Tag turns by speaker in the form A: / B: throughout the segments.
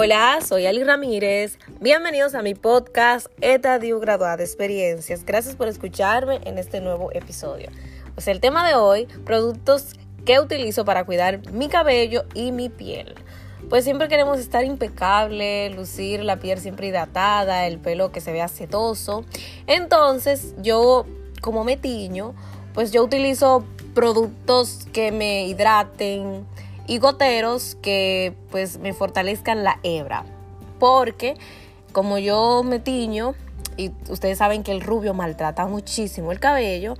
A: Hola, soy Ali Ramírez. Bienvenidos a mi podcast Etadio Graduada de Experiencias. Gracias por escucharme en este nuevo episodio. Pues el tema de hoy, productos que utilizo para cuidar mi cabello y mi piel. Pues siempre queremos estar impecable, lucir la piel siempre hidratada, el pelo que se vea setoso. Entonces, yo como me tiño, pues yo utilizo productos que me hidraten, y goteros que pues me fortalezcan la hebra. Porque como yo me tiño y ustedes saben que el rubio maltrata muchísimo el cabello,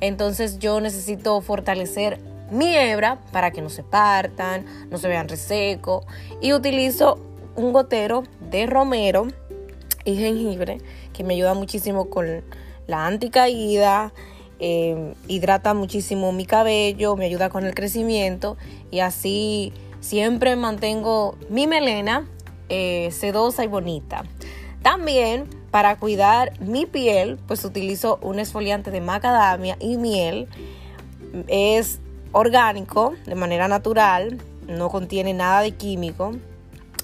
A: entonces yo necesito fortalecer mi hebra para que no se partan, no se vean reseco y utilizo un gotero de romero y jengibre que me ayuda muchísimo con la anticaída, eh, hidrata muchísimo mi cabello, me ayuda con el crecimiento y así siempre mantengo mi melena eh, sedosa y bonita. También para cuidar mi piel, pues utilizo un esfoliante de macadamia y miel. Es orgánico, de manera natural, no contiene nada de químico,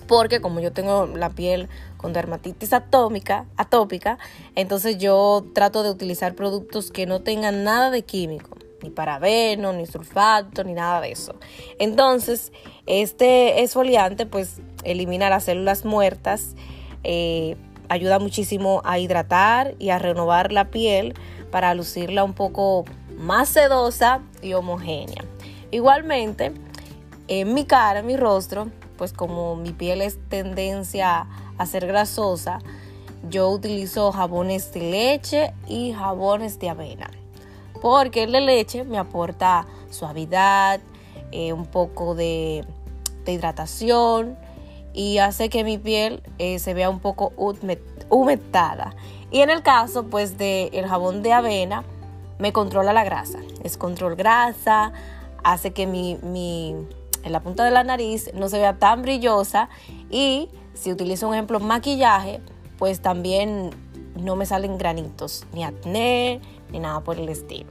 A: porque como yo tengo la piel con dermatitis atómica, atópica, entonces yo trato de utilizar productos que no tengan nada de químico, ni parabeno, ni sulfato, ni nada de eso. Entonces, este esfoliante pues elimina las células muertas, eh, ayuda muchísimo a hidratar y a renovar la piel para lucirla un poco más sedosa y homogénea. Igualmente, en mi cara, en mi rostro, pues como mi piel es tendencia a ser grasosa, yo utilizo jabones de leche y jabones de avena. Porque el de leche me aporta suavidad, eh, un poco de, hidratación y hace que mi piel eh, se vea un poco humectada. Y en el caso pues del jabón de avena, me controla la grasa. Es control grasa, hace que mi, en la punta de la nariz no se vea tan brillosa y si utilizo un ejemplo maquillaje, pues también no me salen granitos, ni acné, ni nada por el estilo.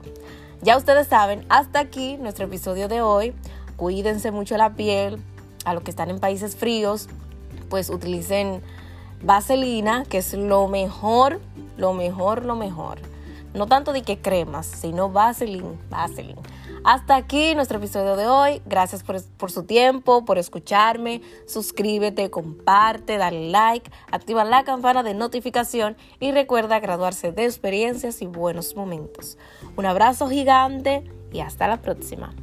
A: Ya ustedes saben, hasta aquí nuestro episodio de hoy. Cuídense mucho la piel. A los que están en países fríos, pues utilicen vaselina, que es lo mejor, lo mejor, lo mejor. No tanto de que cremas, sino vaselina, vaselina. Hasta aquí nuestro episodio de hoy. Gracias por, su tiempo, por escucharme. Suscríbete, comparte, dale like, activa la campana de notificación y recuerda graduarse de experiencias y buenos momentos. Un abrazo gigante y hasta la próxima.